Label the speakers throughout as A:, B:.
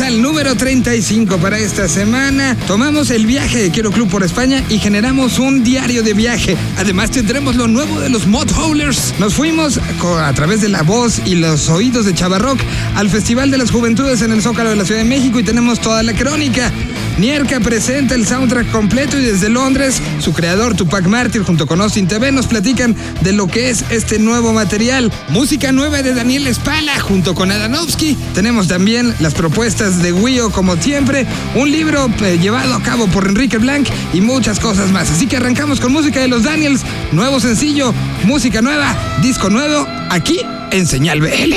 A: Al número 35 para esta semana. Tomamos el viaje de Quiero Club por España y generamos un diario de viaje. Además tendremos lo nuevo de los Mod Howlers. Nos fuimos a través de la voz y los oídos de Chavarrock al Festival de las Juventudes en el Zócalo de la Ciudad de México y tenemos toda la crónica. Nierka presenta el soundtrack completo y desde Londres, su creador Tupac Martyr junto con Austin TV nos platican de lo que es este nuevo material. Música nueva de Daniel Espala junto con Adanovsky. Tenemos también las propuestas de Wio como siempre, un libro eh, llevado a cabo por Enrique Blanc y muchas cosas más. Así que arrancamos con música de los Daniels, nuevo sencillo, música nueva, disco nuevo, aquí en Señal BL.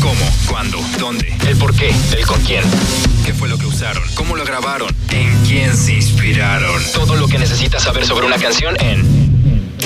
B: ¿Cómo? ¿Cuándo? ¿Dónde? ¿El por qué? ¿El con quién? ¿Qué fue lo que usaron? ¿Cómo lo grabaron? ¿En quién se inspiraron? Todo lo que necesitas saber sobre una canción en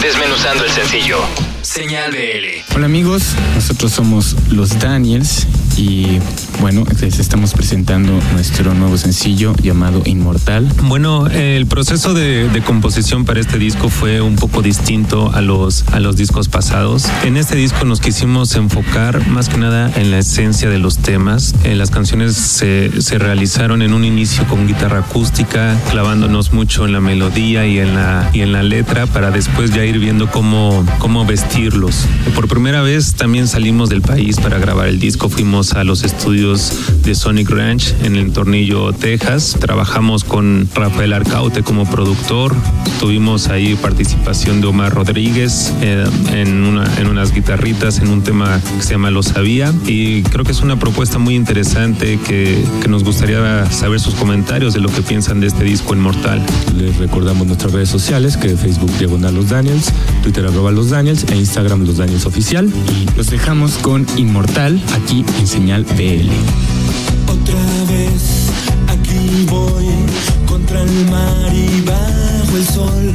B: Desmenuzando el sencillo. Señal BL.
C: Hola amigos, nosotros somos los Daniels y bueno, les estamos presentando nuestro nuevo sencillo llamado Inmortal.
D: Bueno, el proceso de, de, composición para este disco fue un poco distinto a los, a los discos pasados. En este disco nos quisimos enfocar más que nada en la esencia de los temas. Eh, las canciones se, se, realizaron en un inicio con guitarra acústica, clavándonos mucho en la melodía y en la, y en la letra para después ya ir viendo cómo, cómo vestirlos. Por primera vez también salimos del país para grabar el disco, fuimos a los estudios de Sonic Ranch en el Tornillo, Texas. Trabajamos con Rafael Arcaute como productor. Tuvimos ahí participación de Omar Rodríguez eh, en, una, en unas guitarritas en un tema que se llama Lo Sabía. Y creo que es una propuesta muy interesante que, que nos gustaría saber sus comentarios de lo que piensan de este disco Inmortal.
C: Les recordamos nuestras redes sociales que Facebook Diagonal Los Daniels, Twitter arroba Los Daniels e Instagram Los Daniels Oficial. Y los dejamos con Inmortal aquí en Señal BL.
E: Otra vez aquí voy contra el mar y bajo el sol.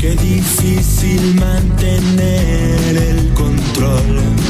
E: Qué difícil mantener el control.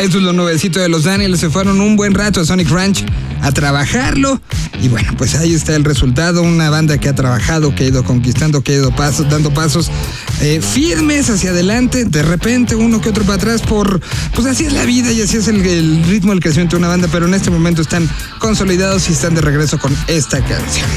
A: Esto es lo nuevecito de los Daniels. Se fueron un buen rato a Sonic Ranch a trabajarlo. Y bueno, pues ahí está el resultado. Una banda que ha trabajado, que ha ido conquistando, que ha ido pasos, dando pasos eh, firmes hacia adelante. De repente uno que otro para atrás por... Pues así es la vida y así es el, el ritmo del crecimiento de una banda. Pero en este momento están consolidados y están de regreso con esta canción.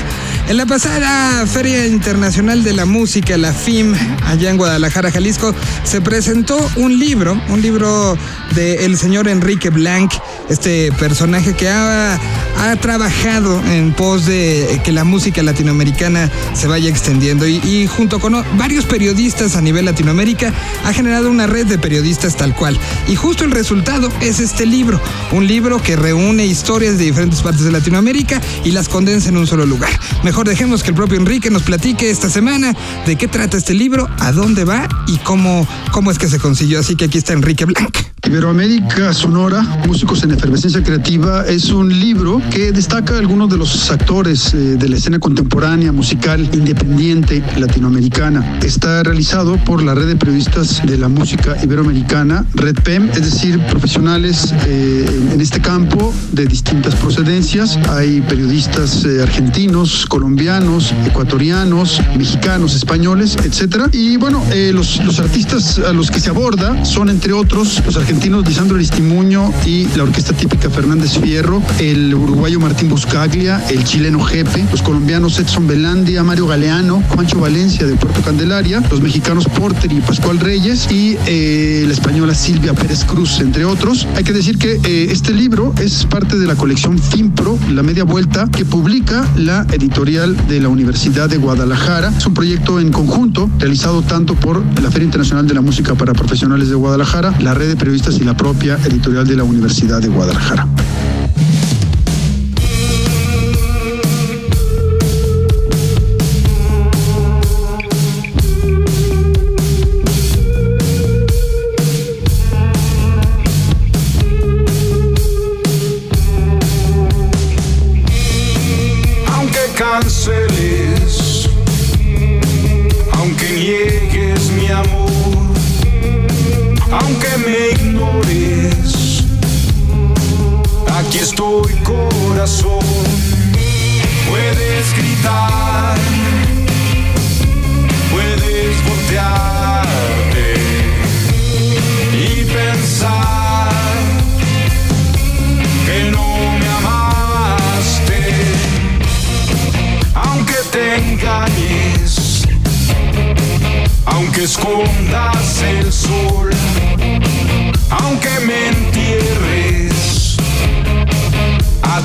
A: En la pasada Feria Internacional de la Música, la FIM, allá en Guadalajara, Jalisco, se presentó un libro, un libro del señor Enrique Blanc, este personaje que ha, ha, trabajado en pos de que la música latinoamericana se vaya extendiendo y, junto con varios periodistas a nivel Latinoamérica ha generado una red de periodistas tal cual. Y justo el resultado es este libro, un libro que reúne historias de diferentes partes de Latinoamérica y las condensa en un solo lugar. Dejemos que el propio Enrique nos platique esta semana de qué trata este libro, a dónde va y cómo, cómo es que se consiguió. Así que aquí está Enrique Blanc.
F: Iberoamérica Sonora, Músicos en Efervescencia Creativa, es un libro que destaca a algunos de los actores eh, de la escena contemporánea, musical, independiente latinoamericana. Está realizado por la red de periodistas de la música iberoamericana, Red PEM, es decir, profesionales eh, en este campo de distintas procedencias. Hay periodistas eh, argentinos, colombianos, ecuatorianos, mexicanos, españoles, etcétera. Y bueno, los, los artistas a los que se aborda son, entre otros, los argentinos argentinos Lisandro Aristimuño y la orquesta típica Fernández Fierro, el uruguayo Martín Buscaglia, el chileno Jepe, los colombianos Edson Belandia, Mario Galeano, Juancho Valencia de Puerto Candelaria, los mexicanos Porter y Pascual Reyes y eh, la española Silvia Pérez Cruz, entre otros. Hay que decir que eh, este libro es parte de la colección FIMPRO, La Media Vuelta, que publica la editorial de la Universidad de Guadalajara. Es un proyecto en conjunto realizado tanto por la Feria Internacional de la Música para Profesionales de Guadalajara, la red de periodistas y la propia editorial de la Universidad de Guadalajara.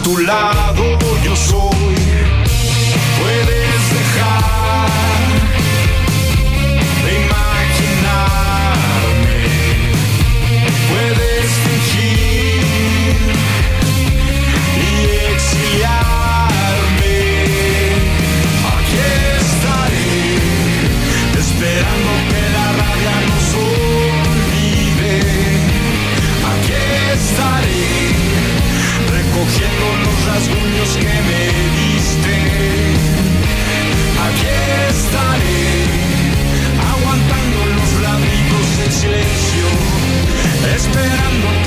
G: Tu lado yo soy, recogiendo los rasguños que me diste. Aquí estaré, aguantando los ladridos del silencio, esperando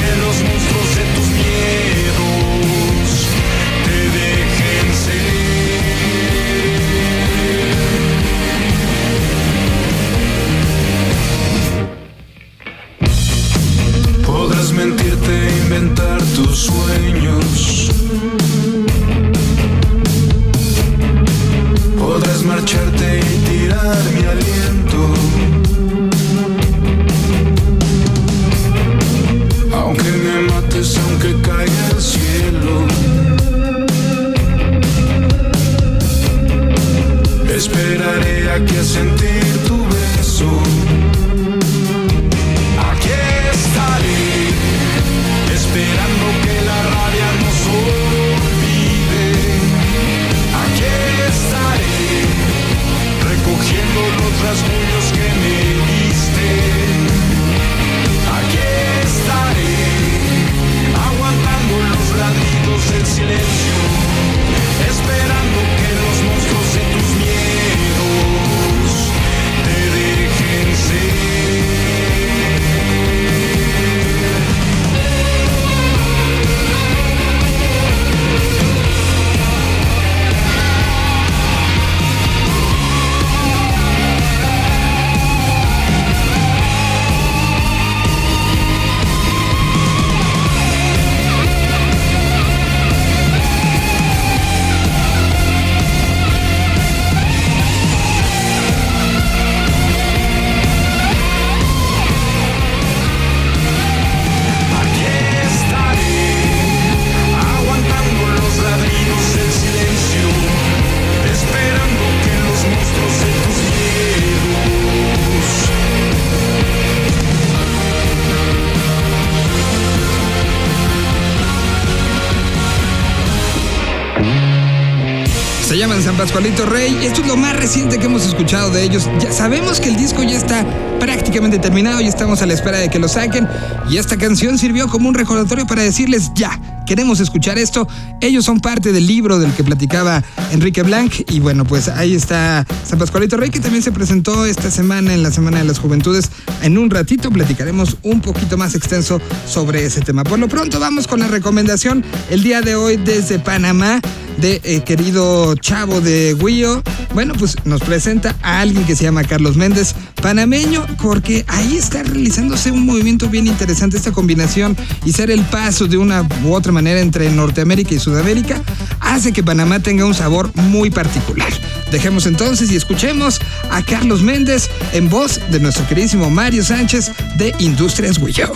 A: Pascualito Rey. Esto es lo más reciente que hemos escuchado de ellos. Ya sabemos que el disco ya está prácticamente terminado y estamos a la espera de que lo saquen. Y esta canción sirvió como un recordatorio para decirles ya, queremos escuchar esto. Ellos son parte del libro del que platicaba Enrique Blanc. Y bueno, pues ahí está San Pascualito Rey, que también se presentó esta semana en la Semana de las Juventudes. En un ratito platicaremos un poquito más extenso sobre ese tema. Por lo pronto vamos con la recomendación el día de hoy desde Panamá de eh, querido chavo de Guillo. Bueno, pues nos presenta a alguien que se llama Carlos Méndez, panameño, porque ahí está realizándose un movimiento bien interesante, esta combinación y ser el paso de una u otra manera entre Norteamérica y Sudamérica, hace que Panamá tenga un sabor muy particular. Dejemos entonces y escuchemos a Carlos Méndez en voz de nuestro queridísimo Mario Sánchez de Industrias Guillo.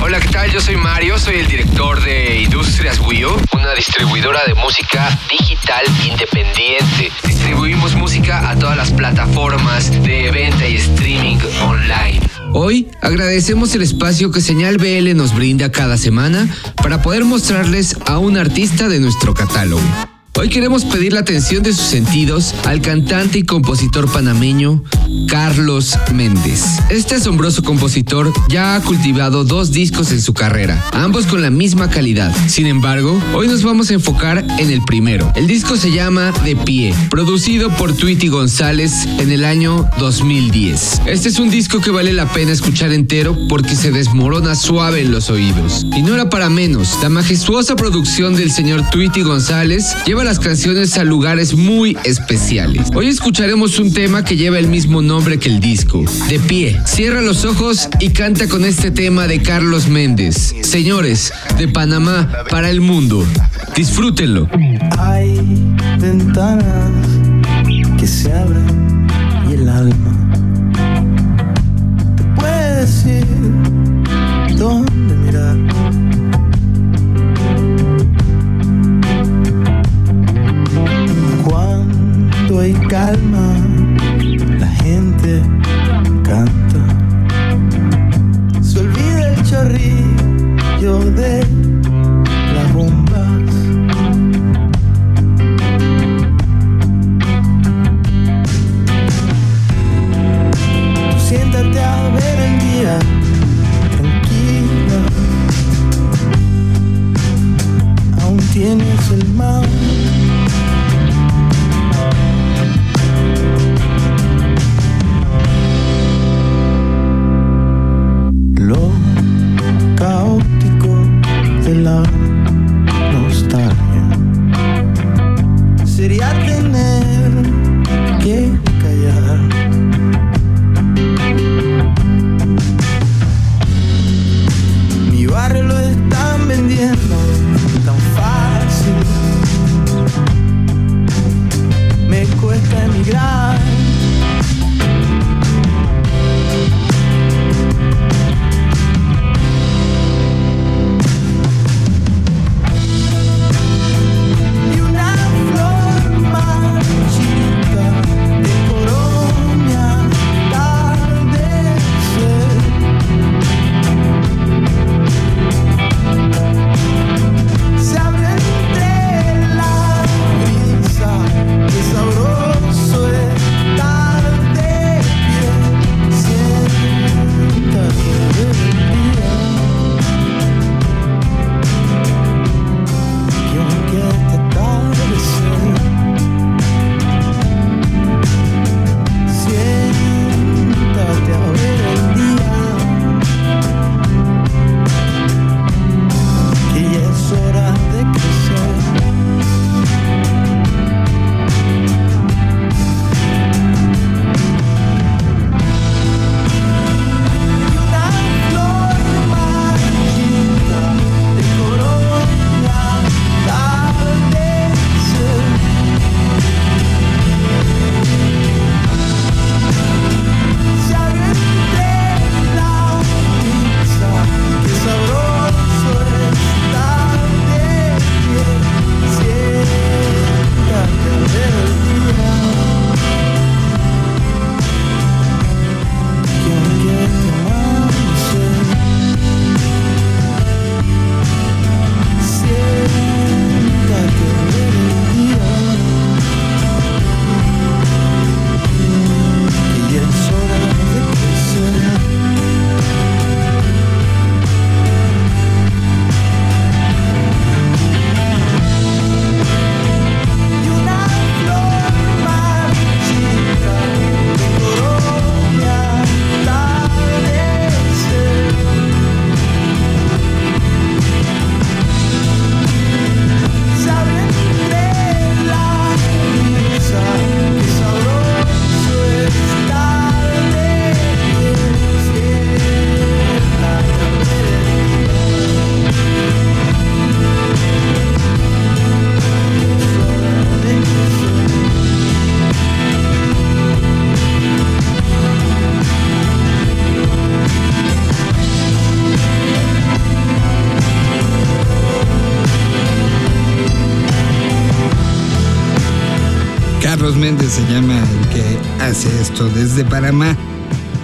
H: Hola, ¿qué tal? Yo soy Mario, soy el director de Industrias Wio, una distribuidora de música digital independiente. Distribuimos música a todas las plataformas de venta y streaming online. Hoy agradecemos el espacio que Señal BL nos brinda cada semana para poder mostrarles a un artista de nuestro catálogo. Hoy queremos pedir la atención de sus sentidos al cantante y compositor panameño Carlos Méndez. Este asombroso compositor ya ha cultivado dos discos en su carrera, ambos con la misma calidad. Sin embargo, hoy nos vamos a enfocar en el primero. El disco se llama De Pie, producido por Tweety González en el año 2010. Este es un disco que vale la pena escuchar entero porque se desmorona suave en los oídos. Y no era para menos, la majestuosa producción del señor Tweety González lleva las canciones a lugares muy especiales. Hoy escucharemos un tema que lleva el mismo nombre que el disco. De pie, cierra los ojos y canta con este tema de Carlos Méndez. Señores, de Panamá para el mundo. Disfrútenlo.
I: Hay ventanas que se abren y el alma te puede decir dónde mirar. Cuando hay calma, chorrillo de
A: sangrar Se llama el que hace esto desde Panamá.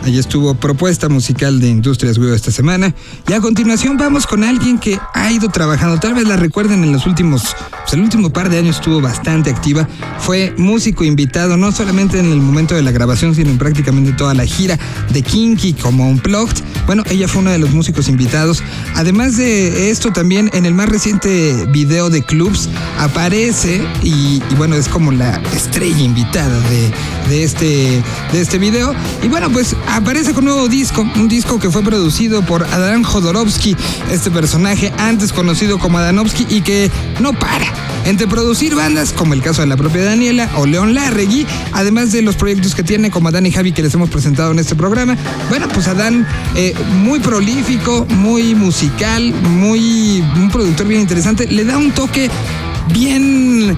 A: Allí estuvo propuesta musical de Industrias Weo esta semana. Y a continuación vamos con alguien que ha ido trabajando. Tal vez la recuerden en los últimos, pues el último par de años estuvo bastante activa. Fue músico invitado, no solamente en el momento de la grabación, sino en prácticamente toda la gira de Kinky como Unplugged. Bueno, ella fue uno de los músicos invitados. Además de esto, también en el más reciente video de Clubs aparece y, bueno, es como la estrella invitada de, de, este, de este video. Y bueno, pues aparece con un nuevo disco, un disco que fue producido por Adán Jodorowsky, este personaje antes conocido como Adanovsky y que no para. Entre producir bandas, como el caso de la propia Daniela o León Larregui, además de los proyectos que tiene como Adán y Javi que les hemos presentado en este programa, bueno, pues Adán eh, muy prolífico, muy musical, muy un productor bien interesante, le da un toque bien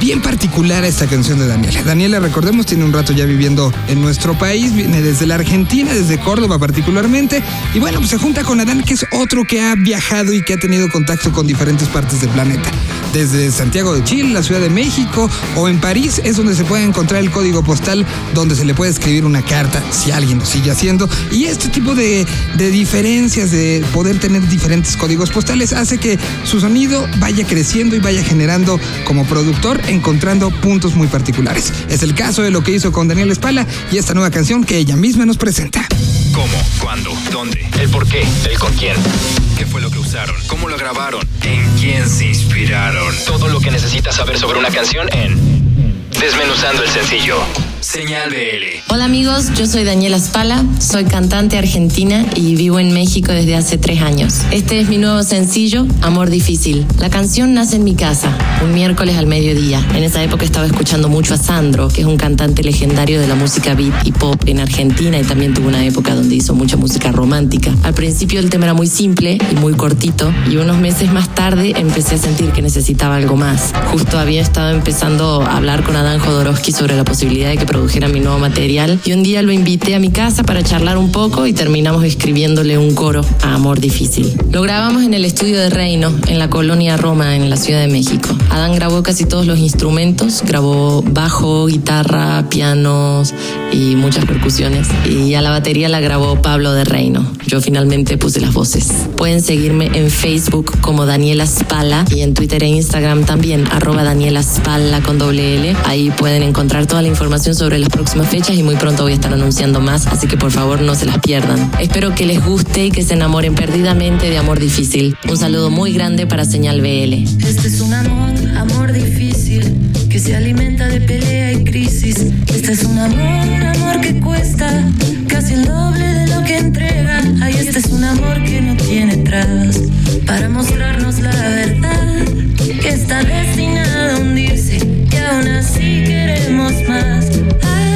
A: bien particular a esta canción de Daniela. Daniela, recordemos, tiene un rato ya viviendo en nuestro país, viene desde la Argentina, desde Córdoba particularmente, y bueno, pues se junta con Adán, que es otro que ha viajado y que ha tenido contacto con diferentes partes del planeta. Desde Santiago de Chile, la Ciudad de México o en París es donde se puede encontrar el código postal donde se le puede escribir una carta si alguien lo sigue haciendo. Y este tipo de, de diferencias, de poder tener diferentes códigos postales, hace que su sonido vaya creciendo y vaya generando como productor encontrando puntos muy particulares. Es el caso de lo que hizo con Daniel Espala y esta nueva canción que ella misma nos presenta.
B: ¿Cómo? ¿Cuándo? ¿Dónde? ¿El por qué? ¿El con quién? ¿Qué fue lo que usaron? ¿Cómo lo grabaron? ¿En quién se inspiraron? Todo lo que necesitas saber sobre una canción en Desmenuzando el sencillo. Señal BL.
J: Hola amigos, yo soy Daniela Spala, soy cantante argentina y vivo en México desde hace tres años. Este es mi nuevo sencillo, Amor Difícil. La canción nace en mi casa, un miércoles al mediodía. En esa época estaba escuchando mucho a Sandro, que es un cantante legendario de la música beat y pop en Argentina y también tuvo una época donde hizo mucha música romántica. Al principio el tema era muy simple y muy cortito y unos meses más tarde empecé a sentir que necesitaba algo más. Justo había estado empezando a hablar con Adán Jodorowsky sobre la posibilidad de que produjera mi nuevo material y un día lo invité a mi casa para charlar un poco y terminamos escribiéndole un coro a Amor Difícil. Lo grabamos en el estudio de Reino, en la colonia Roma, en la Ciudad de México. Adán grabó casi todos los instrumentos, grabó bajo, guitarra, pianos y muchas percusiones. Y a la batería la grabó Pablo de Reino. Yo finalmente puse las voces. Pueden seguirme en Facebook como Daniela Spala y en Twitter e Instagram también, arroba Daniela Spala con doble L. Ahí pueden encontrar toda la información sobre las próximas fechas y muy pronto voy a estar anunciando más, así que por favor no se las pierdan. Espero que les guste y que se enamoren perdidamente de Amor Difícil. Un saludo muy grande para Señal BL.
K: Este es un amor, amor difícil, que se alimenta de pelea y crisis. Este es un amor, un amor que cuesta casi el doble de lo que entrega. Ay, este es un amor que no tiene trabas para mostrarnos la verdad, que está destinada a hundirse y aún así queremos más. Ay,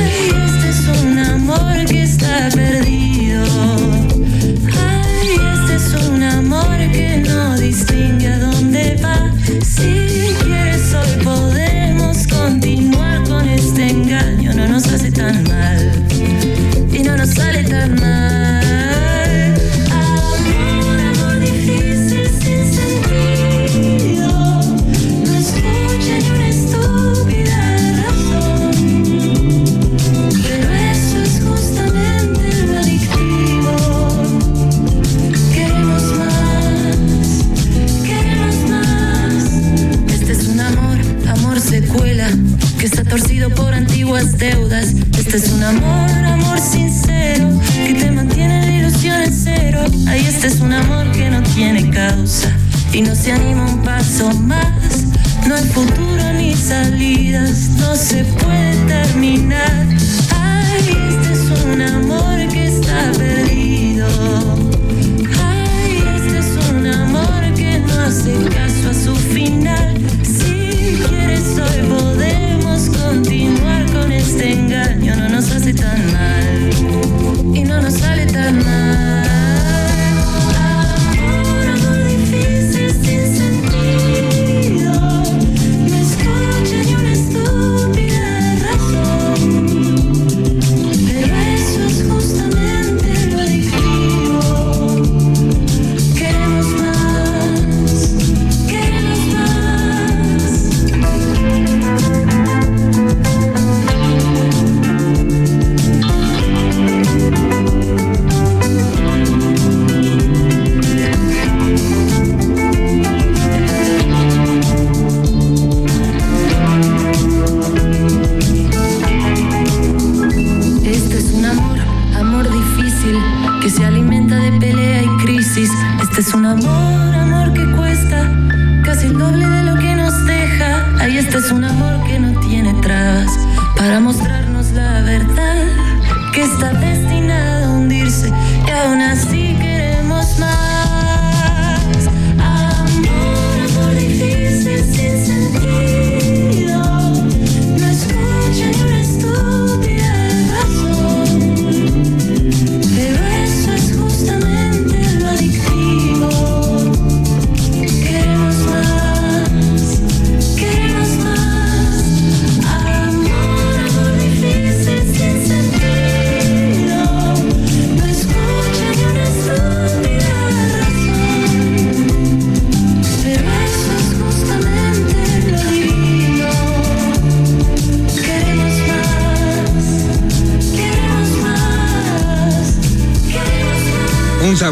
K: este es un amor que no tiene causa y no se anima un paso más. No hay futuro ni salidas, no se puede terminar. Ay, este es un amor que está perdido. Ay, este es un amor que no hace caso a su final.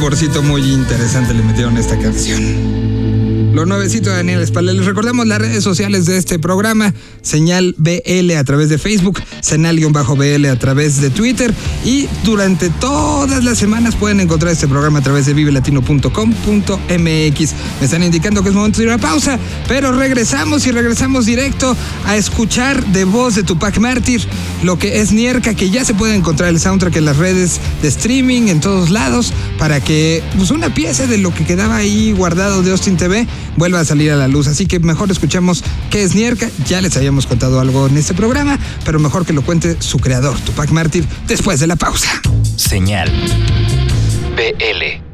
A: Saborcito muy interesante le metieron esta canción. Lo nuevecito de Daniel Espalda. Les recordamos las redes sociales de este programa. Señal BL a través de Facebook, Senal-BL a través de Twitter. Y durante todas las semanas pueden encontrar este programa a través de vivelatino.com.mx. Me están indicando que es momento de ir a pausa, pero regresamos y regresamos directo a escuchar de voz de Tupac Mártir lo que es Nierka, que ya se puede encontrar el soundtrack en las redes de streaming, en todos lados, para que pues, una pieza de lo que quedaba ahí guardado de Austin TV vuelva a salir a la luz. Así que mejor escuchemos qué es Nierka. Ya les habíamos contado algo en este programa, pero mejor que lo cuente su creador, Tupac Mártir, después de la pausa.
B: Señal. BL.